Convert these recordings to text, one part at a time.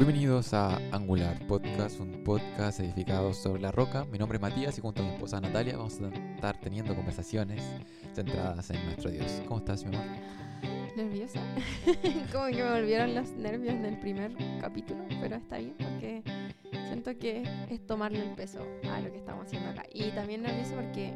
Bienvenidos a Angular Podcast, un podcast edificado sobre la roca. Mi nombre es Matías y junto a mi esposa Natalia vamos a estar teniendo conversaciones centradas en nuestro Dios. ¿Cómo estás, mi amor? Nerviosa. Como que me volvieron los nervios del primer capítulo, pero está bien porque siento que es tomarle el peso a lo que estamos haciendo acá. Y también nerviosa porque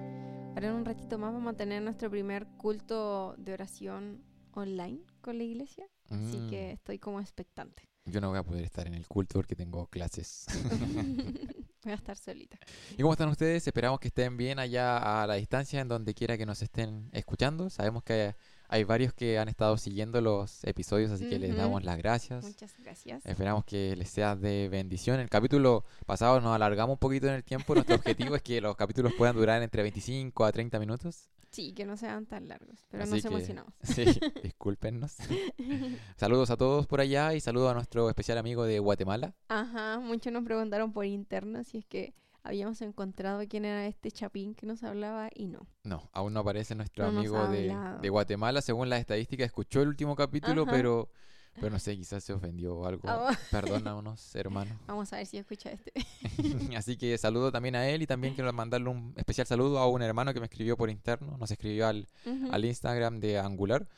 ahora en un ratito más vamos a tener nuestro primer culto de oración online con la iglesia. Así Mm, que estoy como expectante. Yo no voy a poder estar en el culto porque tengo clases. Voy a estar solita. ¿Y cómo están ustedes? Esperamos que estén bien allá a la distancia, en donde quiera que nos estén escuchando. Sabemos que hay varios que han estado siguiendo los episodios, así que les damos las gracias. Muchas gracias. Esperamos que les sea de bendición. El capítulo pasado nos alargamos un poquito en el tiempo. Nuestro objetivo es que los capítulos puedan durar entre 25 a 30 minutos. Sí, que no sean tan largos, pero Así nos que- emocionamos. Sí, discúlpenos. Saludos a todos por allá y saludos a nuestro especial amigo de Guatemala. Ajá, muchos nos preguntaron por interno si es que habíamos encontrado quién era este chapín que nos hablaba y no. No, aún no aparece nuestro No amigo de, de Guatemala. Según las estadísticas, escuchó el último capítulo, Ajá. pero, pero no sé, quizás se ofendió o algo. Ah, Perdónanos, hermano. Vamos a ver si escucha este. Así que saludo también a él y también quiero mandarle un especial saludo a un hermano que me escribió por interno. Nos escribió al, Ujú, al Instagram de Angular.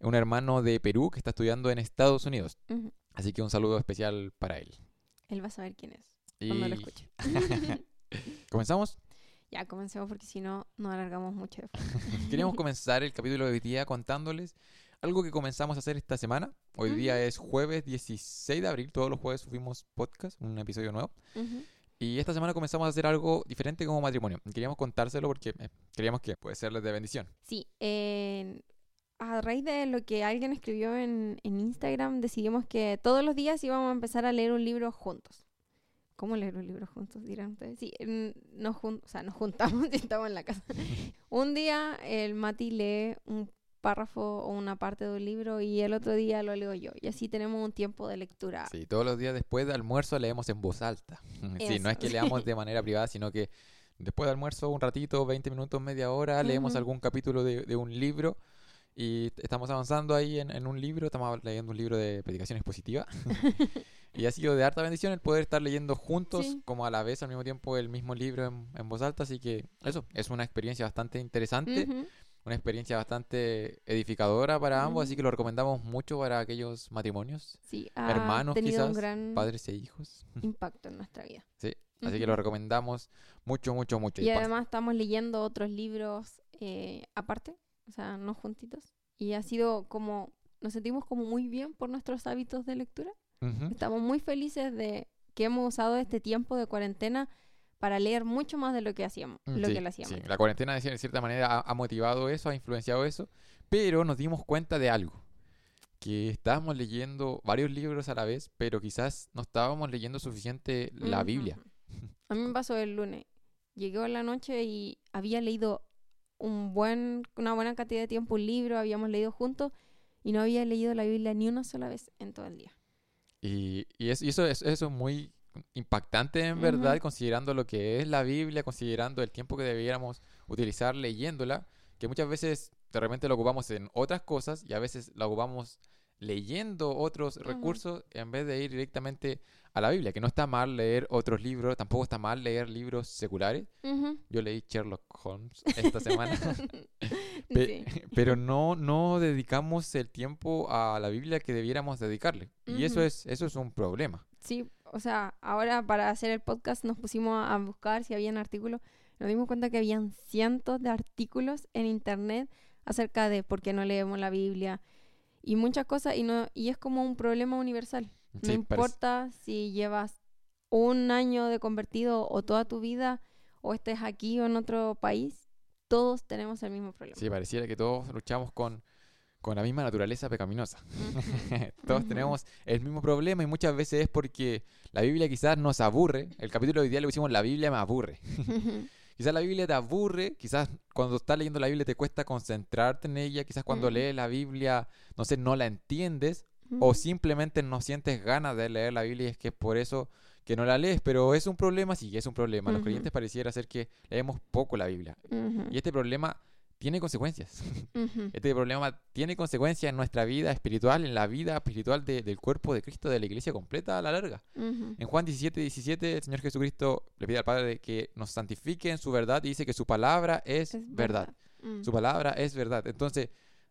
Un hermano de Perú que está estudiando en Estados Unidos. ujú. Así que un saludo especial para él. Él va a saber quién es Y cuando lo escuche. comenzamos. ya, comencemos porque si no, nos alargamos mucho. Queríamos comenzar el capítulo de hoy día contándoles algo que comenzamos a hacer esta semana. Hoy día es jueves 16 de abril. Todos los jueves subimos podcast, un episodio nuevo. Y esta semana comenzamos a hacer algo diferente como matrimonio. Queríamos contárselo porque eh, queríamos que puede serles de bendición. Sí, en- a raíz de lo que alguien escribió en, en Instagram, decidimos que todos los días íbamos a empezar a leer un libro juntos. ¿Cómo leer un libro juntos? Dirán ustedes. Sí, nos, jun- o sea, nos juntamos y estamos en la casa. un día el Mati lee un párrafo o una parte de un libro y el otro día lo leo yo. Y así tenemos un tiempo de lectura. Sí, todos los días después de almuerzo leemos en voz alta. Sí, no es Eso, que leamos de manera privada, sino que después de almuerzo, un ratito, 20 minutos, media hora, leemos Ujú. algún capítulo de, de un libro y estamos avanzando ahí en, en un libro, estamos leyendo un libro de predicación expositiva. y ha sido de harta bendición el poder estar leyendo juntos, Sí. como a la vez, al mismo tiempo, el mismo libro en, en voz alta. Así que eso, es una experiencia bastante interesante, Ujú. Una experiencia bastante edificadora para ambos, así Ujú. que lo recomendamos mucho para aquellos matrimonios, Sí, ha hermanos tenido un quizás, gran padres e hijos. impacto en nuestra vida. Sí, así que lo recomendamos mucho, mucho, mucho. Y pas- además estamos leyendo otros libros eh, aparte, o sea, no juntitos. Y ha sido como, nos sentimos como muy bien por nuestros hábitos de lectura. Ujú. Estamos muy felices de que hemos usado este tiempo de cuarentena para leer mucho más de lo que hacíamos, Mm, lo sí, que lo hacíamos. sí, La cuarentena de cier- cierta manera ha, ha motivado eso, ha influenciado eso, pero nos dimos cuenta de algo, que estábamos leyendo varios libros a la vez, pero quizás no estábamos leyendo suficiente la. Biblia. A mí me pasó el lunes. Llegué en la noche y había leído un buen, una buena cantidad de tiempo un libro, habíamos leído juntos y no había leído la Biblia ni una sola vez en todo el día. Y, y es- y eso, es, eso es muy impactante en verdad, considerando lo que es la Biblia, considerando el tiempo que debiéramos utilizar leyéndola, que muchas veces de repente lo ocupamos en otras cosas y a veces la ocupamos leyendo otros recursos en vez de ir directamente a la Biblia, que no está mal leer otros libros, tampoco está mal leer libros seculares. Yo leí Sherlock Holmes esta semana, pe- Sí. pero no, no dedicamos el tiempo a la Biblia que debiéramos dedicarle. Y eso es, eso es un problema. Sí, o sea, ahora para hacer el podcast nos pusimos a buscar si habían artículos. Nos dimos cuenta que habían cientos de artículos en internet acerca de por qué no leemos la Biblia y muchas cosas y no y es como un problema universal. No parece- importa si llevas un año de convertido o toda tu vida o estés aquí o en otro país, todos tenemos el mismo problema. Sí, pareciera que todos luchamos con, con la misma naturaleza pecaminosa. Todos tenemos el mismo problema y muchas veces es porque la Biblia quizás nos aburre. El capítulo de hoy día le pusimos La Biblia me aburre. quizás la Biblia te aburre, quizás cuando estás leyendo la Biblia te cuesta concentrarte en ella, quizás cuando lees la Biblia, no sé, no la entiendes o simplemente no sientes ganas de leer la Biblia y es que es por eso que no la lees, pero es un problema, sí, es un problema. Los creyentes pareciera ser que leemos poco la Biblia. Y este problema tiene consecuencias. Este problema tiene consecuencias en nuestra vida espiritual, en la vida espiritual de- del cuerpo de Cristo, de la iglesia completa a la larga. En Juan 17, 17, el Señor Jesucristo le pide al Padre que nos santifique en su verdad y dice que su palabra es, Es verdad. Mm. Su palabra es verdad. Entonces,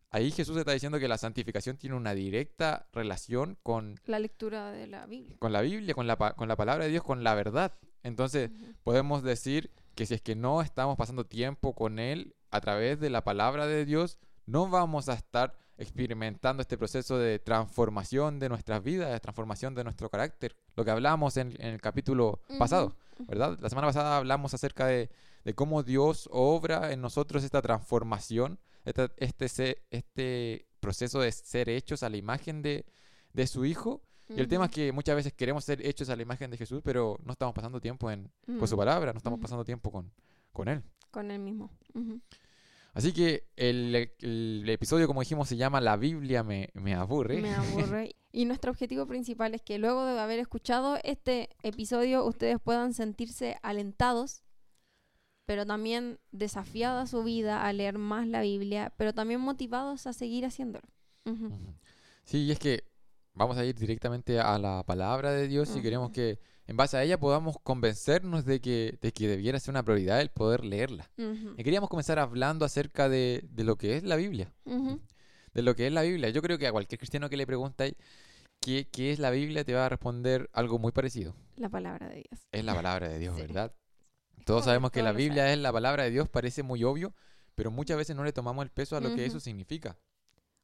ahí Jesús está diciendo que la santificación tiene una directa relación con, La lectura de la Biblia. con la Biblia, con la, con la palabra de Dios, con la verdad. Entonces, podemos decir que si es que no estamos pasando tiempo con Él a través de la palabra de Dios, no vamos a estar experimentando este proceso de transformación de nuestras vidas, de transformación de nuestro carácter, lo que hablamos en, en el capítulo pasado. ¿verdad? La semana pasada hablamos acerca de, de cómo Dios obra en nosotros esta transformación, esta- este, este proceso de ser hechos a la imagen de, de su Hijo. Y el tema es que muchas veces queremos ser hechos a la imagen de Jesús, pero no estamos pasando tiempo en, con su Mm. palabra, no estamos pasando tiempo con, con Él. Con el mismo. Así que el, el episodio, como dijimos, se llama La Biblia me, me aburre. Me aburre. y nuestro objetivo principal es que luego de haber escuchado este episodio, ustedes puedan sentirse alentados, pero también desafiada su vida a leer más la Biblia, pero también motivados a seguir haciéndolo. Sí, y es que vamos a ir directamente a la palabra de Dios y queremos que en base a ella podamos convencernos de que, de que debiera ser una prioridad el poder leerla. Y queríamos comenzar hablando acerca de, de lo que es la Biblia. De lo que es la Biblia. Yo creo que a cualquier cristiano que le pregunte qué, qué es la Biblia te va a responder algo muy parecido. La palabra de Dios. Es la palabra de Dios, Sí. ¿verdad? Todos sabemos que la Biblia es la palabra de Dios, parece muy obvio, pero muchas veces no le tomamos el peso a lo que eso significa.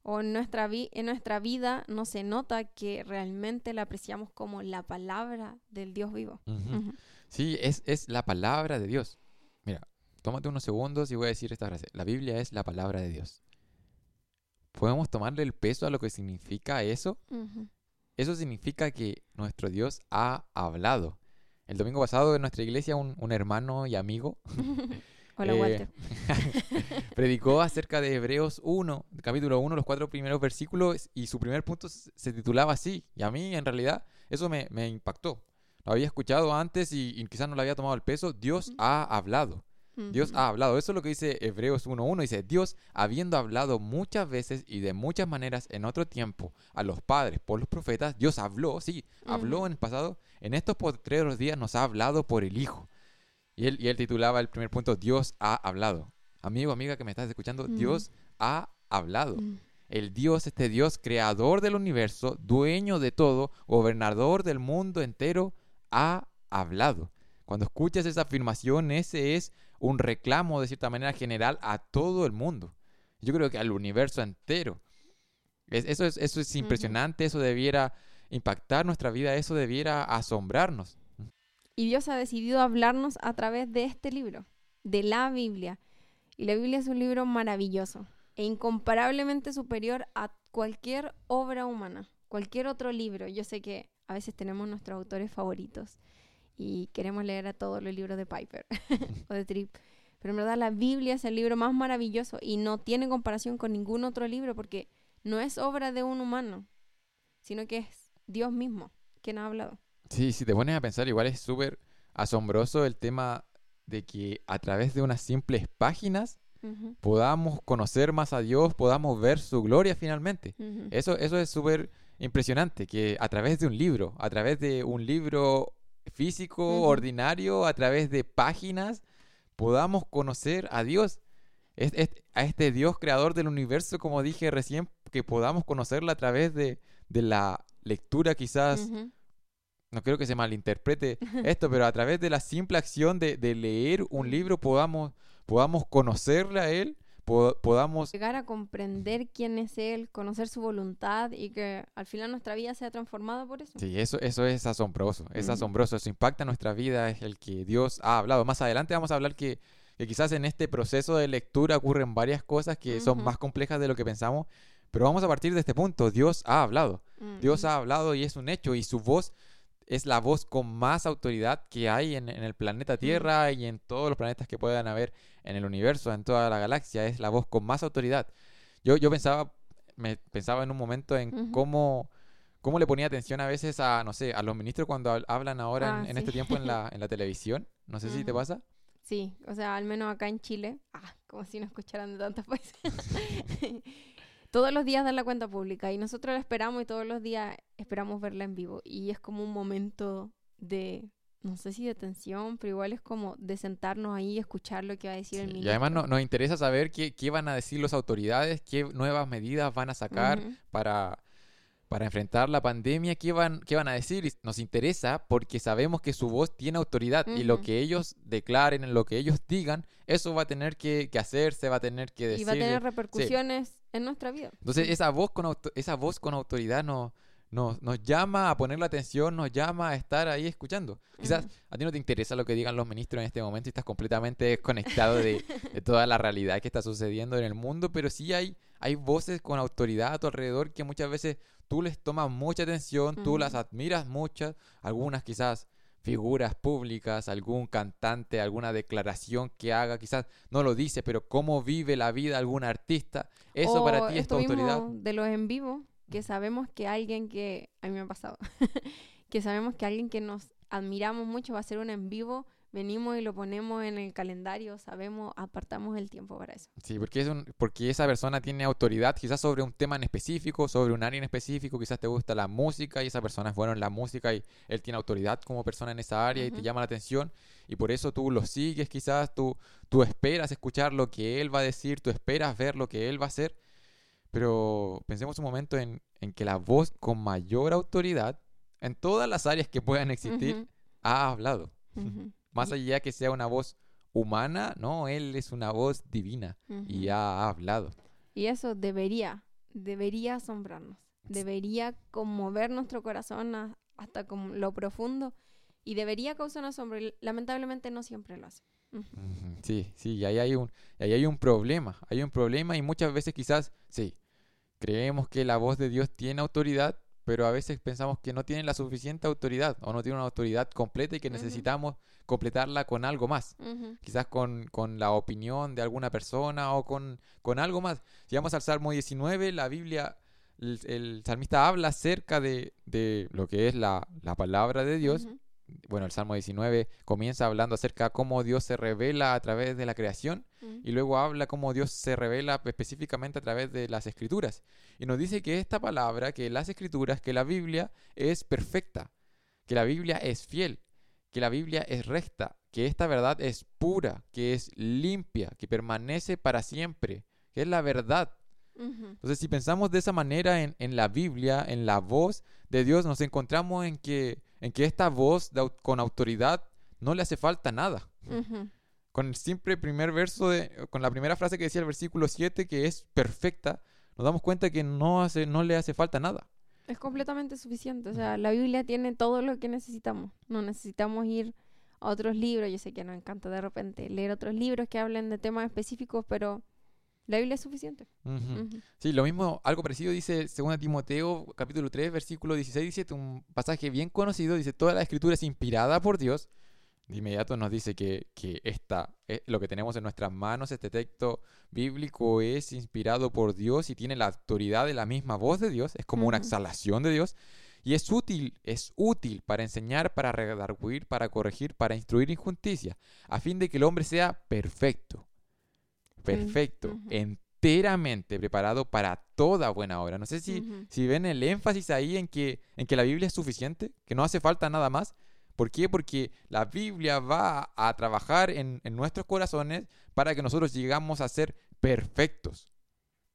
O en nuestra, vi- en nuestra vida no se nota que realmente la apreciamos como la palabra del Dios vivo. Sí, es, es la palabra de Dios. Mira, tómate unos segundos y voy a decir esta frase. La Biblia es la palabra de Dios. ¿Podemos tomarle el peso a lo que significa eso? Eso significa que nuestro Dios ha hablado. El domingo pasado en nuestra iglesia un, un hermano y amigo Hola, Eh, Walter. predicó acerca de Hebreos 1, capítulo 1, los cuatro primeros versículos, y su primer punto se titulaba así. Y a mí, en realidad, eso me, me impactó. Lo había escuchado antes y, y quizás no le había tomado el peso. Dios ha hablado. Dios ha hablado. Eso es lo que dice Hebreos 1.1. Dice, Dios, habiendo hablado muchas veces y de muchas maneras en otro tiempo a los padres por los profetas, Dios habló, sí, habló en el pasado. En estos postreros días nos ha hablado por el Hijo. Y él, y él titulaba el primer punto, Dios ha hablado. Amigo, amiga que me estás escuchando. Dios ha hablado. Mm. El Dios, este Dios creador del universo, dueño de todo, gobernador del mundo entero, ha hablado. Cuando escuchas esa afirmación, ese es un reclamo de cierta manera general a todo el mundo. Yo creo que al universo entero. Es- eso, es, eso es impresionante, eso debiera impactar nuestra vida, eso debiera asombrarnos. Y Dios ha decidido hablarnos a través de este libro, de la Biblia. Y la Biblia es un libro maravilloso e incomparablemente superior a cualquier obra humana, cualquier otro libro. Yo sé que a veces tenemos nuestros autores favoritos y queremos leer a todos los libros de Piper o de Tripp. Pero en verdad la Biblia es el libro más maravilloso y no tiene comparación con ningún otro libro porque no es obra de un humano, sino que es Dios mismo quien ha hablado. Sí, si te pones a pensar, igual es súper asombroso el tema de que a través de unas simples páginas podamos conocer más a Dios, podamos ver su gloria finalmente. Eso, eso es súper impresionante, que a través de un libro, a través de un libro físico, ordinario, a través de páginas, podamos conocer a Dios. Es, es- a este Dios creador del universo, como dije recién, que podamos conocerlo a través de, de la lectura quizás. No quiero que se malinterprete esto, pero a través de la simple acción de, de leer un libro podamos, podamos conocerle a Él, po- podamos Llegar a comprender quién es Él, conocer su voluntad y que al final nuestra vida sea transformada por eso. Sí, eso, eso es asombroso, es asombroso, eso impacta nuestra vida, es el que Dios ha hablado. Más adelante vamos a hablar que, que quizás en este proceso de lectura ocurren varias cosas que son Ujú. más complejas de lo que pensamos, pero vamos a partir de este punto, Dios ha hablado, Dios Ujú. ha hablado y es un hecho y su voz es la voz con más autoridad que hay en, en el planeta Tierra y en todos los planetas que puedan haber en el universo, en toda la galaxia, es la voz con más autoridad. Yo, yo pensaba, me pensaba en un momento en Ujú. cómo, cómo le ponía atención a veces a, no sé, a los ministros cuando hab- hablan ahora en, Ah, en este sí. tiempo en la, en la televisión. No sé si te pasa. Sí, o sea, al menos acá en Chile, ah, como si no escucharan de tantos países. todos los días dan la cuenta pública y nosotros la esperamos y todos los días esperamos verla en vivo. Y es como un momento de, no sé si de tensión, pero igual es como de sentarnos ahí y escuchar lo que va a decir el ministro. Y además no- nos interesa saber qué, qué van a decir las autoridades, qué nuevas medidas van a sacar para, para enfrentar la pandemia, qué van, qué van a decir. Y nos interesa porque sabemos que su voz tiene autoridad y lo que ellos declaren, en lo que ellos digan, eso va a tener que, que hacerse, va a tener que y decir. va a tener repercusiones en nuestra vida. Entonces esa voz con, auto- esa voz con autoridad nos, nos, nos llama a poner la atención, nos llama a estar ahí escuchando. Quizás Ujú. a ti no te interesa lo que digan los ministros en este momento y estás completamente desconectado de, de toda la realidad que está sucediendo en el mundo, pero sí hay, hay voces con autoridad a tu alrededor que muchas veces tú les tomas mucha atención, tú las admiras muchas, algunas quizás figuras públicas, algún cantante, alguna declaración que haga, quizás no lo dice, pero cómo vive la vida algún artista, eso O para ti es tu autoridad. de los en vivo, que sabemos que alguien que, a mí me ha pasado, que sabemos que alguien que nos admiramos mucho va a hacer un en vivo, venimos y lo ponemos en el calendario, sabemos, apartamos el tiempo para eso. Sí, porque, es un, porque esa persona tiene autoridad quizás sobre un tema en específico, sobre un área en específico, quizás te gusta la música y esa persona es buena en la música y él tiene autoridad como persona en esa área y te llama la atención y por eso tú lo sigues quizás, tú, tú esperas escuchar lo que él va a decir, tú esperas ver lo que él va a hacer, pero pensemos un momento en, en que la voz con mayor autoridad en todas las áreas que puedan existir Ujú, ha hablado. ujú, Más Y- allá que sea una voz humana, no, él es una voz divina y ujú. ha hablado. Y eso debería, debería asombrarnos, debería conmover nuestro corazón a- hasta como lo profundo y debería causar asombro. y Lamentablemente no siempre lo hace. Sí, sí, y ahí hay un, y ahí hay un problema, hay un problema y muchas veces quizás, sí, creemos que la voz de Dios tiene autoridad, pero a veces pensamos que no tiene la suficiente autoridad o no tiene una autoridad completa y que necesitamos completarla con algo más. Quizás con, con la opinión de alguna persona o con, con algo más. Si vamos al Salmo 19, la Biblia, el, el salmista habla acerca de, de lo que es la, la palabra de Dios. Bueno, el Salmo 19 comienza hablando acerca de cómo Dios se revela a través de la creación Ujú. y luego habla cómo Dios se revela específicamente a través de las escrituras. Y nos dice que esta palabra, que las escrituras, que la Biblia es perfecta, que la Biblia es fiel, que la Biblia es recta, que esta verdad es pura, que es limpia, que permanece para siempre, que es la verdad. Entonces, si pensamos de esa manera en, en la Biblia, en la voz de Dios, nos encontramos en que, en que esta voz de con autoridad no le hace falta nada. Con el simple primer verso, de, con la primera frase que decía el versículo 7, que es perfecta, nos damos cuenta que no, hace, no le hace falta nada. Es completamente suficiente. O sea, la Biblia tiene todo lo que necesitamos. No necesitamos ir a otros libros. Yo sé que nos encanta de repente leer otros libros que hablen de temas específicos, pero la Biblia es suficiente. Sí, lo mismo, algo parecido dice 2 Timoteo, capítulo 3, versículo 16, dice un pasaje bien conocido, dice, toda la escritura es inspirada por Dios. De inmediato nos dice que, que esta, eh, lo que tenemos en nuestras manos, este texto bíblico es inspirado por Dios y tiene la autoridad de la misma voz de Dios, es como una exhalación de Dios. Y es útil, es útil para enseñar, para redarguir, para corregir, para instruir en justicia, a fin de que el hombre sea perfecto, perfecto, enteramente preparado para toda buena obra. No sé si, si ven el énfasis ahí en que, en que la Biblia es suficiente, que no hace falta nada más. ¿Por qué? Porque la Biblia va a trabajar en, en nuestros corazones para que nosotros llegamos a ser perfectos.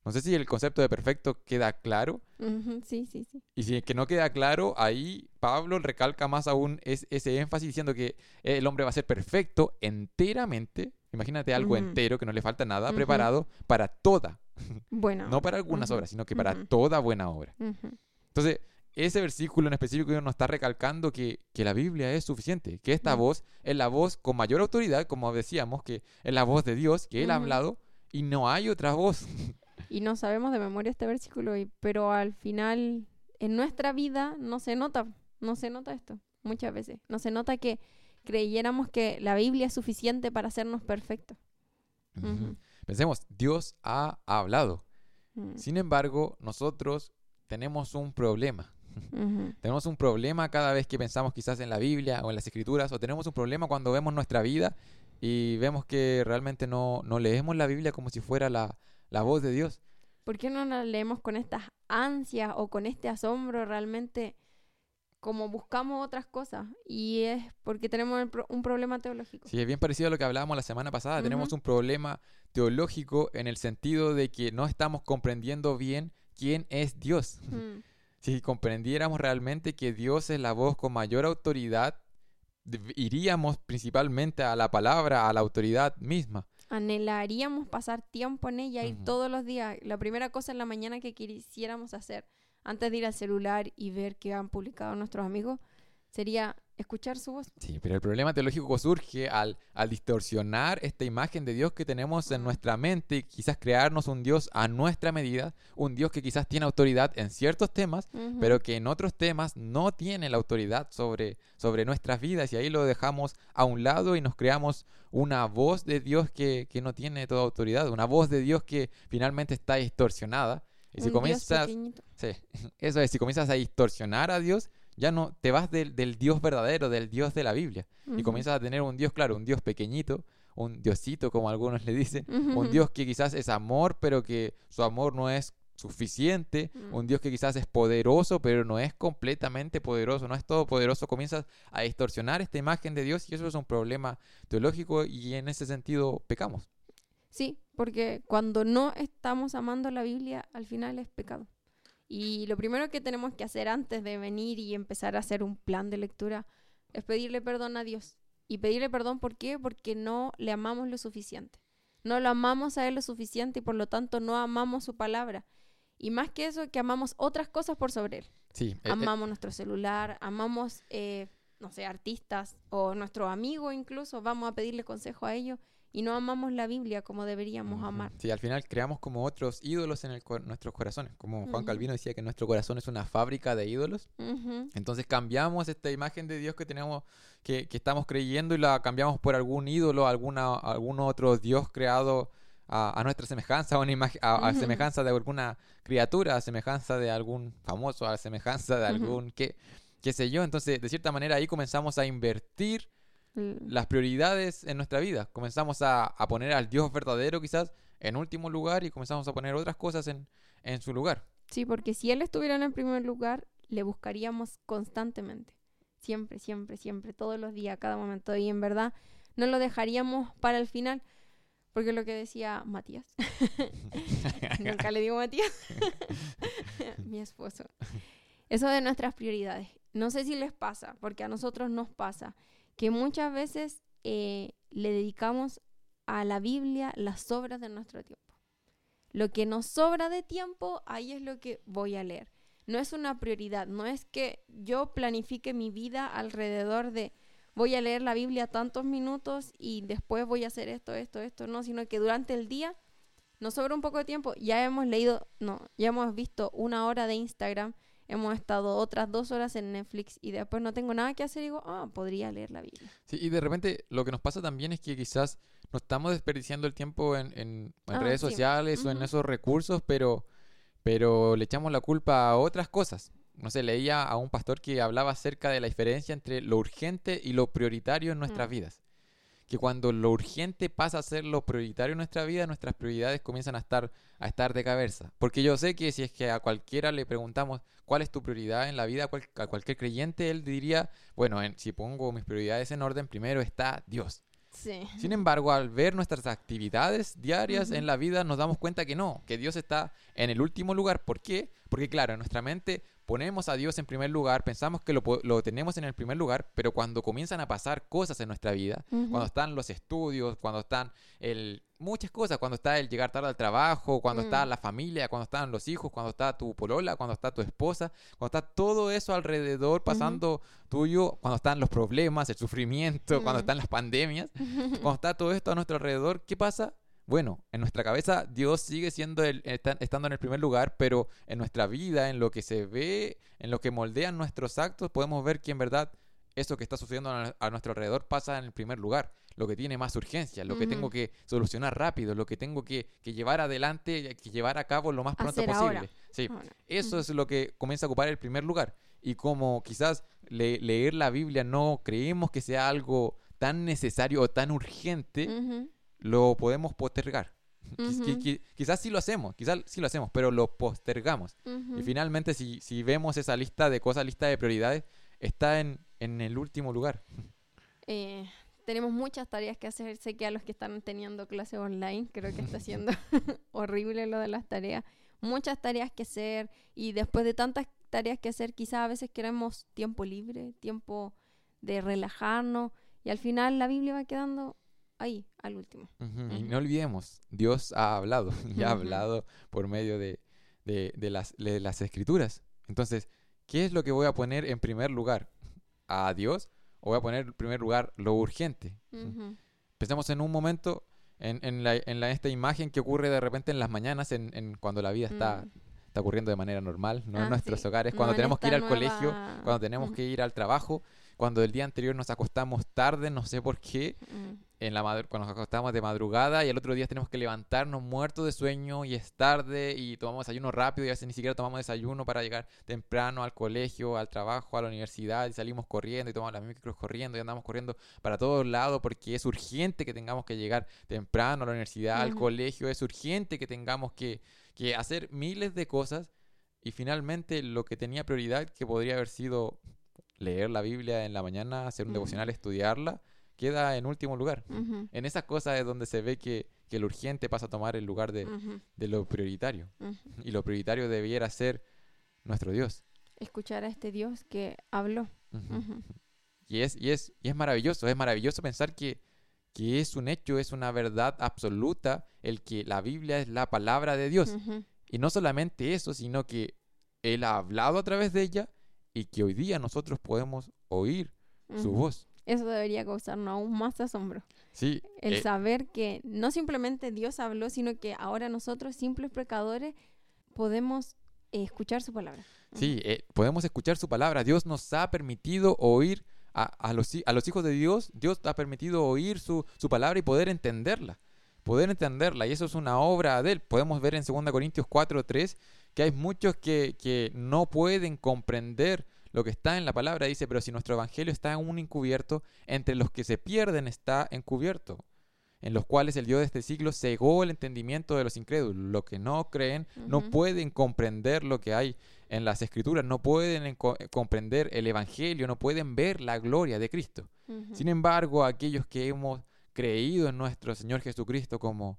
No sé si el concepto de perfecto queda claro. Ujú. Sí, sí, sí. Y si es que no queda claro, ahí Pablo recalca más aún es- ese énfasis diciendo que el hombre va a ser perfecto enteramente. Imagínate algo Ujú. entero que no le falta nada, Ujú. preparado para toda, Bueno. no para algunas obras, sino que para toda buena obra. Entonces, ese versículo en específico nos está recalcando que, que la Biblia es suficiente, que esta voz es la voz con mayor autoridad, como decíamos, que es la voz de Dios, que Él ha hablado y no hay otra voz. Y no sabemos de memoria este versículo, y- pero al final en nuestra vida no se nota, no se nota esto muchas veces. No se nota que creyéramos que la Biblia es suficiente para hacernos perfectos. Pensemos, Dios ha hablado. Mm, Sin embargo, nosotros tenemos un problema. Tenemos un problema cada vez que pensamos quizás en la Biblia o en las escrituras, o tenemos un problema cuando vemos nuestra vida y vemos que realmente no, no leemos la Biblia como si fuera la, la voz de Dios. ¿Por qué no la leemos con estas ansias o con este asombro realmente como buscamos otras cosas? Y es porque tenemos un problema teológico. Sí, es bien parecido a lo que hablábamos la semana pasada. Tenemos un problema teológico en el sentido de que no estamos comprendiendo bien quién es Dios. Mm, Si comprendiéramos realmente que Dios es la voz con mayor autoridad, iríamos principalmente a la palabra, a la autoridad misma. Anhelaríamos pasar tiempo en ella, ir Ujú. todos los días. La primera cosa en la mañana que quisiéramos hacer antes de ir al celular y ver qué han publicado nuestros amigos sería escuchar su voz. Sí, pero el problema teológico surge al, al distorsionar esta imagen de Dios que tenemos en nuestra mente y quizás crearnos un Dios a nuestra medida, un Dios que quizás tiene autoridad en ciertos temas, pero que en otros temas no tiene la autoridad sobre, sobre nuestras vidas y ahí lo dejamos a un lado y nos creamos una voz de Dios que, que no tiene toda autoridad, una voz de Dios que finalmente está distorsionada. Y si comienzas, sí, eso es, si comienzas a distorsionar a Dios, ya no te vas del, del Dios verdadero, del Dios de la Biblia, y comienzas a tener un Dios, claro, un Dios pequeñito, un Diosito, como algunos le dicen, un. Dios que quizás es amor, pero que su amor no es suficiente, Mm. un Dios que quizás es poderoso, pero no es completamente poderoso, no es todopoderoso, comienzas a distorsionar esta imagen de Dios y eso es un problema teológico y en ese sentido pecamos. Sí, porque cuando no estamos amando la Biblia, al final es pecado. Y lo primero que tenemos que hacer antes de venir y empezar a hacer un plan de lectura es pedirle perdón a Dios. Y pedirle perdón, ¿por qué? Porque no le amamos lo suficiente. No lo amamos a Él lo suficiente y por lo tanto no amamos su palabra. Y más que eso, que amamos otras cosas por sobre Él. Sí, eh, eh, Amamos nuestro celular, amamos, eh, no sé, artistas o nuestro amigo incluso. Vamos a pedirle consejo a ellos y no amamos la Biblia como deberíamos ujú. amar. Sí, al final creamos como otros ídolos en el nuestros corazones, como Juan Ujú. Calvino decía que nuestro corazón es una fábrica de ídolos. Ujú. Entonces cambiamos esta imagen de Dios que tenemos, que, que estamos creyendo y la cambiamos por algún ídolo, alguna, algún otro Dios creado a, a nuestra semejanza, a, una a, a semejanza de alguna criatura, a semejanza de algún famoso, a semejanza de algún qué, qué sé yo. Entonces, de cierta manera ahí comenzamos a invertir las prioridades en nuestra vida. Comenzamos a, a poner al Dios verdadero quizás en último lugar y comenzamos a poner otras cosas en, en su lugar. Sí, porque si Él estuviera en el primer lugar, le buscaríamos constantemente. Siempre, siempre, siempre, todos los días, cada momento. Y en verdad no lo dejaríamos para el final. Porque lo que decía Matías, nunca le digo Matías, mi esposo. Eso de nuestras prioridades. No sé si les pasa, porque a nosotros nos pasa, que muchas veces eh, le dedicamos a la Biblia las sobras de nuestro tiempo. Lo que nos sobra de tiempo, ahí es lo que voy a leer. No es una prioridad, no es que yo planifique mi vida alrededor de voy a leer la Biblia tantos minutos y después voy a hacer esto, esto, esto, no, sino que durante el día nos sobra un poco de tiempo. Ya hemos leído, no, ya hemos visto una hora de Instagram, hemos estado otras dos horas en Netflix y después no tengo nada que hacer y digo, ah, podría leer la Biblia. Sí, y de repente lo que nos pasa también es que quizás no estamos desperdiciando el tiempo en, en- en Ah, redes sí. sociales o en esos recursos, pero, pero le echamos la culpa a otras cosas. No sé, leía a un pastor que hablaba acerca de la diferencia entre lo urgente y lo prioritario en nuestras Mm. vidas. Que cuando lo urgente pasa a ser lo prioritario en nuestra vida, nuestras prioridades comienzan a estar, a estar de cabeza. Porque yo sé que si es que a cualquiera le preguntamos cuál es tu prioridad en la vida, a, cual- a cualquier creyente, él diría, bueno, en- si pongo mis prioridades en orden, primero está Dios. Sí. Sin embargo, al ver nuestras actividades diarias en la vida, nos damos cuenta que no, que Dios está en el último lugar. ¿Por qué? Porque claro, en nuestra mente ponemos a Dios en primer lugar, pensamos que lo, lo tenemos en el primer lugar, pero cuando comienzan a pasar cosas en nuestra vida, cuando están los estudios, cuando están el, muchas cosas, cuando está el llegar tarde al trabajo, cuando está Mm. la familia, cuando están los hijos, cuando está tu polola, cuando está tu esposa, cuando está todo eso alrededor pasando tuyo, cuando están los problemas, el sufrimiento, cuando Mm. están las pandemias, cuando está todo esto a nuestro alrededor, ¿qué pasa? Bueno, en nuestra cabeza Dios sigue siendo el, estando en el primer lugar, pero en nuestra vida, en lo que se ve, en lo que moldean nuestros actos, podemos ver que en verdad eso que está sucediendo a, nuestro alrededor pasa en el primer lugar, lo que tiene más urgencia, lo que tengo que solucionar rápido, lo que tengo que, que llevar adelante, que llevar a cabo lo más pronto Hacer posible. ahora. Sí, Ahora. eso es lo que comienza a ocupar el primer lugar. Y como quizás le- leer la Biblia no creemos que sea algo tan necesario o tan urgente, lo podemos postergar. Quizás sí lo hacemos, quizás sí lo hacemos, pero lo postergamos. Y finalmente, si, si vemos esa lista de cosas, lista de prioridades, está en, en el último lugar. Eh, tenemos muchas tareas que hacer. Sé que a los que están teniendo clases online, creo que está siendo horrible lo de las tareas. Muchas tareas que hacer y después de tantas tareas que hacer, quizás a veces queremos tiempo libre, tiempo de relajarnos y al final la Biblia va quedando ahí, al último. Y no olvidemos, Dios ha hablado y ha hablado por medio de, de- de las, de las escrituras. Entonces, ¿qué es lo que voy a poner en primer lugar? ¿A Dios? ¿O voy a poner en primer lugar lo urgente? Pensemos en un momento, en, en, la, en la- esta imagen que ocurre de repente en las mañanas, en, en cuando la vida está, Mm. está ocurriendo de manera normal, no Ah, en nuestros sí. hogares, cuando en tenemos que ir al colegio, cuando tenemos que ir al trabajo, cuando el día anterior nos acostamos tarde, no sé por qué, ujú. en la cuando nos acostamos de madrugada y el otro día tenemos que levantarnos muertos de sueño y es tarde y tomamos desayuno rápido y a veces ni siquiera tomamos desayuno para llegar temprano al colegio, al trabajo, a la universidad y salimos corriendo y tomamos las micros corriendo y andamos corriendo para todos lados porque es urgente que tengamos que llegar temprano a la universidad, al colegio, es urgente que tengamos que, que hacer miles de cosas y finalmente lo que tenía prioridad, que podría haber sido leer la Biblia en la mañana, hacer un Ujú. devocional, estudiarla, queda en último lugar. En esas cosas es donde se ve que, que lo urgente pasa a tomar el lugar de, de lo prioritario. Y lo prioritario debiera ser nuestro Dios. Escuchar a este Dios que habló. Y, es, y, es, y es maravilloso, es maravilloso pensar que, que es un hecho, es una verdad absoluta el que la Biblia es la palabra de Dios. Y no solamente eso, sino que Él ha hablado a través de ella y que hoy día nosotros podemos oír su voz. Eso debería causarnos aún más asombro. Sí, El eh, saber que no simplemente Dios habló, sino que ahora nosotros, simples pecadores, podemos escuchar su palabra. Sí, eh, podemos escuchar su palabra. Dios nos ha permitido oír a, a los, a los hijos de Dios. Dios ha permitido oír su, su palabra y poder entenderla. Poder entenderla. Y eso es una obra de Él. Podemos ver en 2 Corintios 4, 3 que hay muchos que, que no pueden comprender lo que está en la palabra. Dice, pero si nuestro evangelio está aún encubierto, entre los que se pierden está encubierto. En los cuales el Dios de este siglo cegó el entendimiento de los incrédulos. Los que no creen no pueden comprender lo que hay en las escrituras, no pueden comprender el Evangelio, no pueden ver la gloria de Cristo. Sin embargo, aquellos que hemos creído en nuestro Señor Jesucristo como,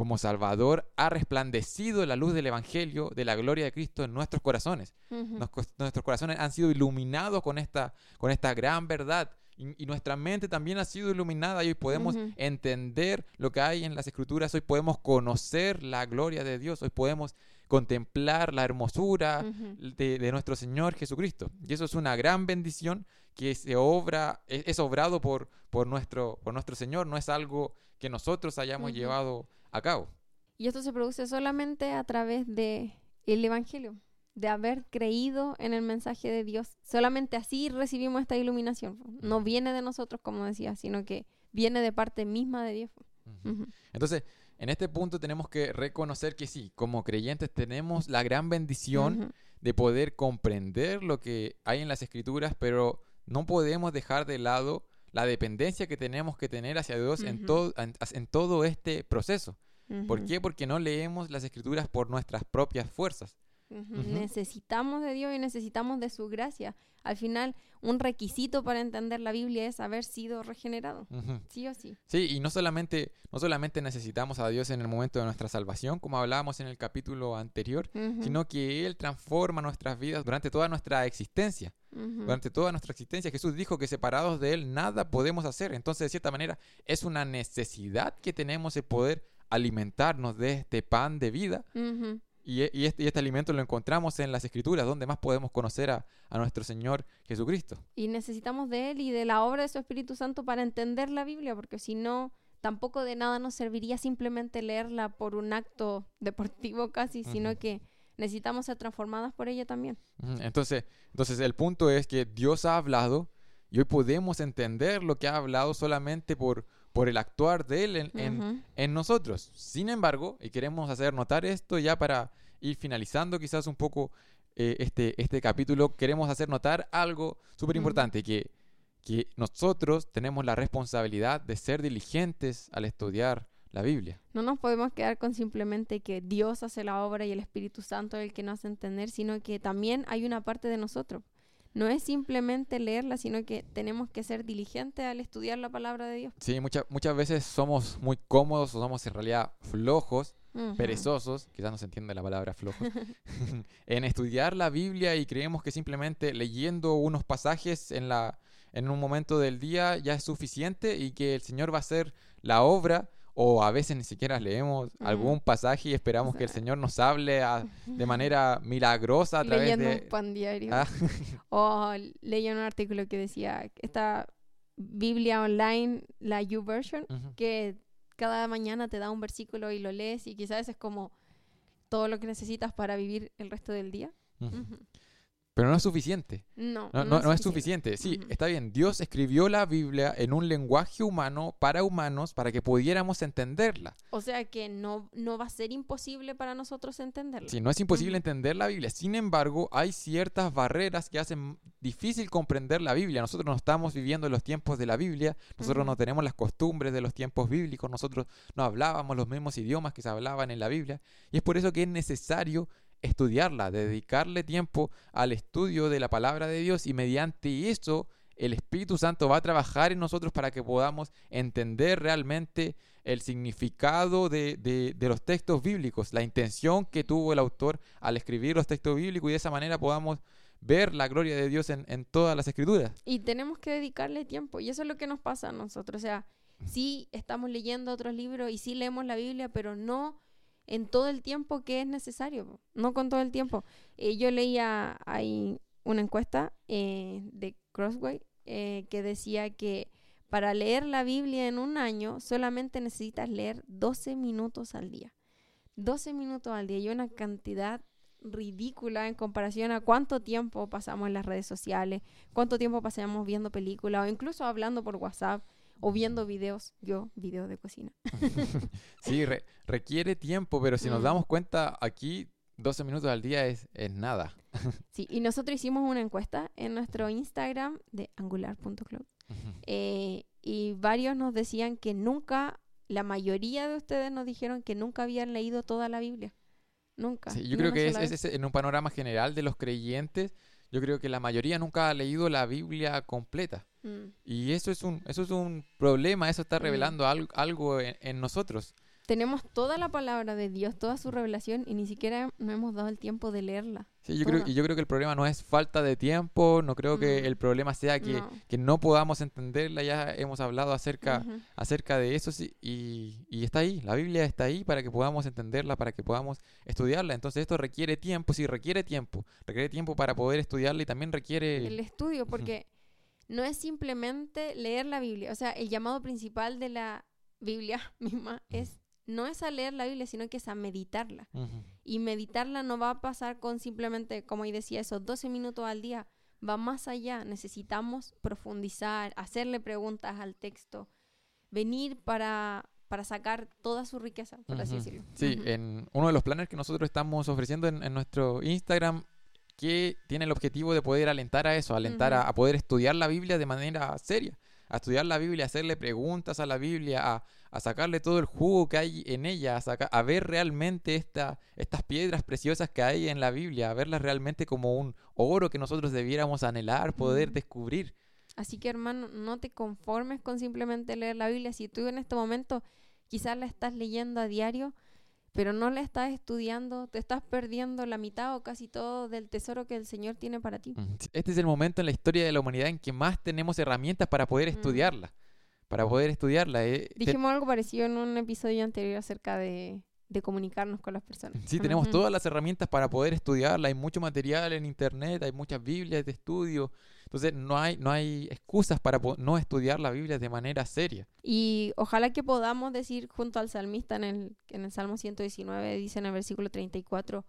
como Salvador, ha resplandecido la luz del Evangelio, de la gloria de Cristo en nuestros corazones. Ujú. Nos cos- nuestros corazones han sido iluminados con esta, con esta gran verdad. Y, y nuestra mente también ha sido iluminada y hoy podemos Ujú. entender lo que hay en las escrituras, hoy podemos conocer la gloria de Dios, hoy podemos contemplar la hermosura Ujú. de, de nuestro Señor Jesucristo. Y eso es una gran bendición que se obra, es, es obrado por, por, nuestro, por nuestro Señor, no es algo que nosotros hayamos llevado a cabo. Y esto se produce solamente a través de el Evangelio, de haber creído en el mensaje de Dios. Solamente así recibimos esta iluminación. No Ujú. viene de nosotros, como decía, sino que viene de parte misma de Dios. Entonces, en este punto tenemos que reconocer que sí, como creyentes tenemos la gran bendición de poder comprender lo que hay en las escrituras, pero no podemos dejar de lado la dependencia que tenemos que tener hacia Dios en, todo, en, en todo este proceso. ¿Por Ujú. qué? Porque no leemos las escrituras por nuestras propias fuerzas. Necesitamos de Dios y necesitamos de su gracia. Al final, un requisito para entender la Biblia es haber sido regenerado. Sí o sí. Sí, y no solamente, no solamente necesitamos a Dios en el momento de nuestra salvación, como hablábamos en el capítulo anterior, sino que Él transforma nuestras vidas durante toda nuestra existencia. Durante toda nuestra existencia, Jesús dijo que separados de Él nada podemos hacer. Entonces, de cierta manera, es una necesidad que tenemos el poder alimentarnos de este pan de vida. Y, e- y este, y este alimento lo encontramos en las Escrituras, donde más podemos conocer a, a nuestro Señor Jesucristo. Y necesitamos de Él y de la obra de su Espíritu Santo para entender la Biblia, porque si no, tampoco de nada nos serviría simplemente leerla por un acto deportivo casi, sino que necesitamos ser transformadas por ella también. Entonces, entonces, el punto es que Dios ha hablado y hoy podemos entender lo que ha hablado solamente por, por el actuar de Él en, nosotros. Sin embargo, y queremos hacer notar esto ya para ir finalizando quizás un poco eh, este, este capítulo, queremos hacer notar algo súper importante, que, que nosotros tenemos la responsabilidad de ser diligentes al estudiar la Biblia. No nos podemos quedar con simplemente que Dios hace la obra y el Espíritu Santo es el que nos hace entender, sino que también hay una parte de nosotros. No es simplemente leerla, sino que tenemos que ser diligentes al estudiar la palabra de Dios. Sí, muchas muchas veces somos muy cómodos o somos en realidad flojos, Ujú. perezosos, quizás no se entiende la palabra flojos, en estudiar la Biblia y creemos que simplemente leyendo unos pasajes en, la, en un momento del día ya es suficiente y que el Señor va a hacer la obra. O a veces ni siquiera leemos Mm. algún pasaje y esperamos O que el Señor nos hable a- de manera milagrosa a través Leyendo de... un pan diario. Ah, O leí un artículo que decía esta Biblia online, la YouVersion, ujú. que cada mañana te da un versículo y lo lees y quizás es como todo lo que necesitas para vivir el resto del día. Ujú. Pero no es suficiente. No, No, no- no es suficiente. Sí, está bien. Dios escribió la Biblia en un lenguaje humano para humanos para que pudiéramos entenderla. O sea que no, no va a ser imposible para nosotros entenderlo. Sí, no es imposible entender la Biblia. Sin embargo, hay ciertas barreras que hacen difícil comprender la Biblia. Nosotros no estamos viviendo los tiempos de la Biblia. Nosotros no tenemos las costumbres de los tiempos bíblicos. Nosotros no hablábamos los mismos idiomas que se hablaban en la Biblia. Y es por eso que es necesario estudiarla, dedicarle tiempo al estudio de la palabra de Dios y mediante eso el Espíritu Santo va a trabajar en nosotros para que podamos entender realmente el significado de, de- de los textos bíblicos, la intención que tuvo el autor al escribir los textos bíblicos y de esa manera podamos ver la gloria de Dios en, en todas las escrituras. Y tenemos que dedicarle tiempo. Y eso es lo que nos pasa a nosotros. O sea, sí estamos leyendo otros libros y sí leemos la Biblia, pero no en todo el tiempo que es necesario. No con todo el tiempo. Eh, yo leía ahí una encuesta eh, de Crossway eh, que decía que para leer la Biblia en un año solamente necesitas leer 12 minutos al día. 12 minutos al día y una cantidad ridícula en comparación a cuánto tiempo pasamos en las redes sociales, cuánto tiempo pasamos viendo películas o incluso hablando por WhatsApp o viendo videos, yo, videos de cocina. Sí, re- requiere tiempo, pero si nos damos cuenta aquí, 12 minutos al día es, es nada. Sí, y nosotros hicimos una encuesta en nuestro Instagram de angular.club eh, y varios nos decían que nunca, la mayoría de ustedes nos dijeron que nunca habían leído toda la Biblia. Nunca. Sí, yo creo que es, en un panorama general de los creyentes, yo creo que la mayoría nunca ha leído la Biblia completa. Mm. Y eso es un, eso es un problema, eso está Mm. revelando algo, algo en, en nosotros. Tenemos toda la palabra de Dios, toda su revelación y ni siquiera nos hemos dado el tiempo de leerla. Sí, yo creo, Toda. yo creo que el problema no es falta de tiempo, no creo que Mm. el problema sea que No. que no podamos entenderla, ya hemos hablado acerca, acerca de eso sí, y, y está ahí, la Biblia está ahí para que podamos entenderla, para que podamos estudiarla. Entonces esto requiere tiempo, sí, requiere tiempo, requiere tiempo para poder estudiarla y también requiere... el estudio, porque no es simplemente leer la Biblia. O sea, el llamado principal de la Biblia misma es no es a leer la Biblia, sino que es a meditarla. Y meditarla no va a pasar con simplemente, como ahí decía, esos 12 minutos al día. Va más allá. Necesitamos profundizar, hacerle preguntas al texto, venir para, para sacar toda su riqueza, por así decirlo. Sí, en uno de los planes que nosotros estamos ofreciendo en, en nuestro Instagram, que tiene el objetivo de poder alentar a eso, alentar a poder estudiar la Biblia de manera seria, a estudiar la Biblia, a hacerle preguntas a la Biblia, a, a sacarle todo el jugo que hay en ella, a, saca- a ver realmente esta, estas piedras preciosas que hay en la Biblia, a verlas realmente como un oro que nosotros debiéramos anhelar, poder descubrir. Así que hermano, no te conformes con simplemente leer la Biblia. Si tú en este momento quizás la estás leyendo a diario, pero no la estás estudiando, te estás perdiendo la mitad o casi todo del tesoro que el Señor tiene para ti. Este es el momento en la historia de la humanidad en que más tenemos herramientas para poder Mm. estudiarla. Para poder estudiarla. eh, te- Dijimos algo parecido en un episodio anterior acerca de, de comunicarnos con las personas. Sí, tenemos Ujú. todas las herramientas para poder estudiarla. Hay mucho material en internet, hay muchas Biblias de estudio. Entonces no hay, no hay excusas para no estudiar la Biblia de manera seria. Y ojalá que podamos decir junto al salmista en el, en el Salmo 119, dice en el versículo 34,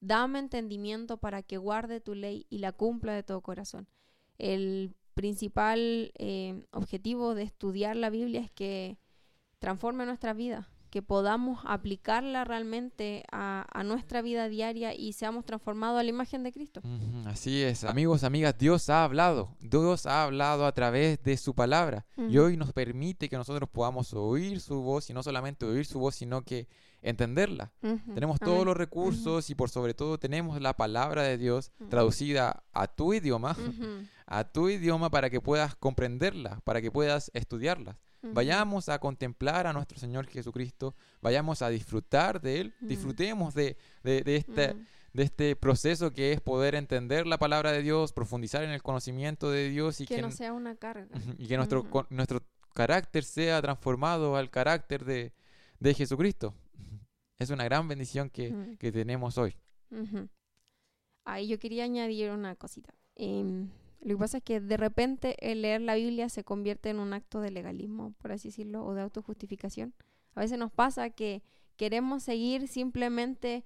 dame entendimiento para que guarde tu ley y la cumpla de todo corazón. El principal eh, objetivo de estudiar la Biblia es que transforme nuestra vida, que podamos aplicarla realmente a, a nuestra vida diaria y seamos transformados a la imagen de Cristo. Así es, amigos, amigas, Dios ha hablado, Dios ha hablado a través de su palabra y hoy nos permite que nosotros podamos oír su voz y no solamente oír su voz, sino que entenderla. Tenemos todos Amén. los recursos y por sobre todo tenemos la palabra de Dios traducida a tu idioma, a tu idioma para que puedas comprenderla, para que puedas estudiarla. Vayamos a contemplar a nuestro Señor Jesucristo, vayamos a disfrutar de Él, disfrutemos de, de, de este, de este proceso que es poder entender la palabra de Dios, profundizar en el conocimiento de Dios y que que, no sea una carga. y que nuestro, nuestro carácter sea transformado al carácter de, de Jesucristo. Es una gran bendición que, que tenemos hoy. Ahí yo quería añadir una cosita. Em, lo que pasa es que de repente el leer la Biblia se convierte en un acto de legalismo, por así decirlo, o de autojustificación. A veces nos pasa que queremos seguir simplemente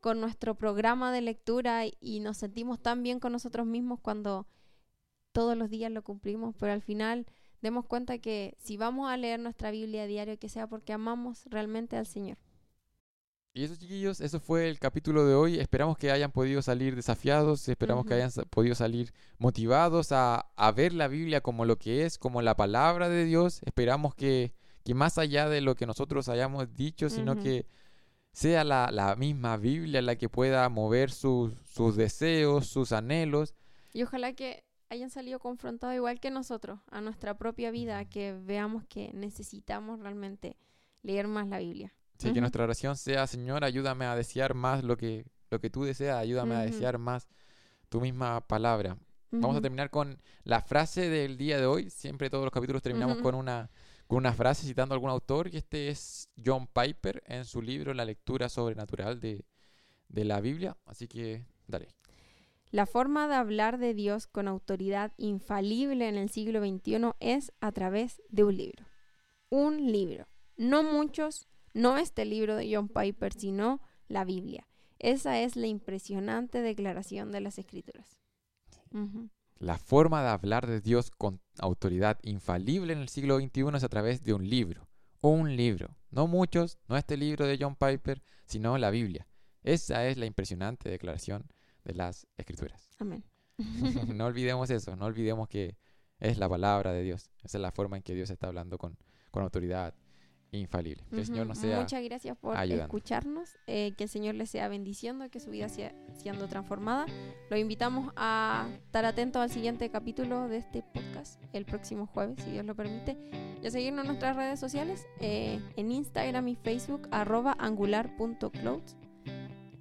con nuestro programa de lectura y- nos sentimos tan bien con nosotros mismos cuando todos los días lo cumplimos, pero al final demos cuenta que si vamos a leer nuestra Biblia a diario, que sea porque amamos realmente al Señor. Y eso, chiquillos, eso fue el capítulo de hoy. Esperamos que hayan podido salir desafiados, esperamos que hayan podido salir motivados a, a ver la Biblia como lo que es, como la palabra de Dios. Esperamos que, que más allá de lo que nosotros hayamos dicho, sino que sea la, la misma Biblia la que pueda mover sus, sus deseos, sus anhelos. Y ojalá que hayan salido confrontados igual que nosotros a nuestra propia vida, que veamos que necesitamos realmente leer más la Biblia. Así que nuestra oración sea, Señor, ayúdame a desear más lo que, lo que tú deseas, ayúdame a desear más tu misma palabra. Vamos a terminar con la frase del día de hoy. Siempre todos los capítulos terminamos con una con una frase citando a algún autor y este es John Piper en su libro La lectura sobrenatural de, de la Biblia. Así que dale. La forma de hablar de Dios con autoridad infalible en el siglo XXI es a través de un libro. Un libro. No muchos, no este libro de John Piper, sino la Biblia. Esa es la impresionante declaración de las Escrituras. La forma de hablar de Dios con autoridad infalible en el siglo XXI es a través de un libro. Un libro. No muchos, no este libro de John Piper, sino la Biblia. Esa es la impresionante declaración de las Escrituras. Amén. no olvidemos eso, no olvidemos que es la palabra de Dios. Esa es la forma en que Dios está hablando con, con autoridad infalible. Que el Señor nos sea Muchas gracias por ayudando. escucharnos. eh, que el Señor les sea bendiciendo, que su vida sea siendo transformada. Los invitamos a estar atentos al siguiente capítulo de este podcast el próximo jueves, si Dios lo permite. Y a seguirnos en nuestras redes sociales, eh, en Instagram y Facebook, arroba angular.clothes,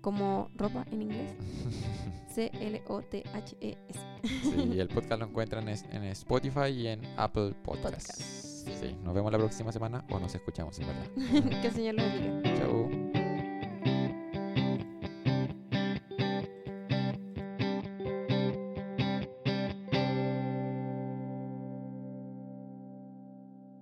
como ropa en inglés, C-L-O-T-H-E-S. Sí, y el podcast lo encuentran en Spotify y en Apple Podcasts. Podcasts. Sí, nos vemos la próxima semana o nos escuchamos, en verdad. que el Señor los bendiga. Chau.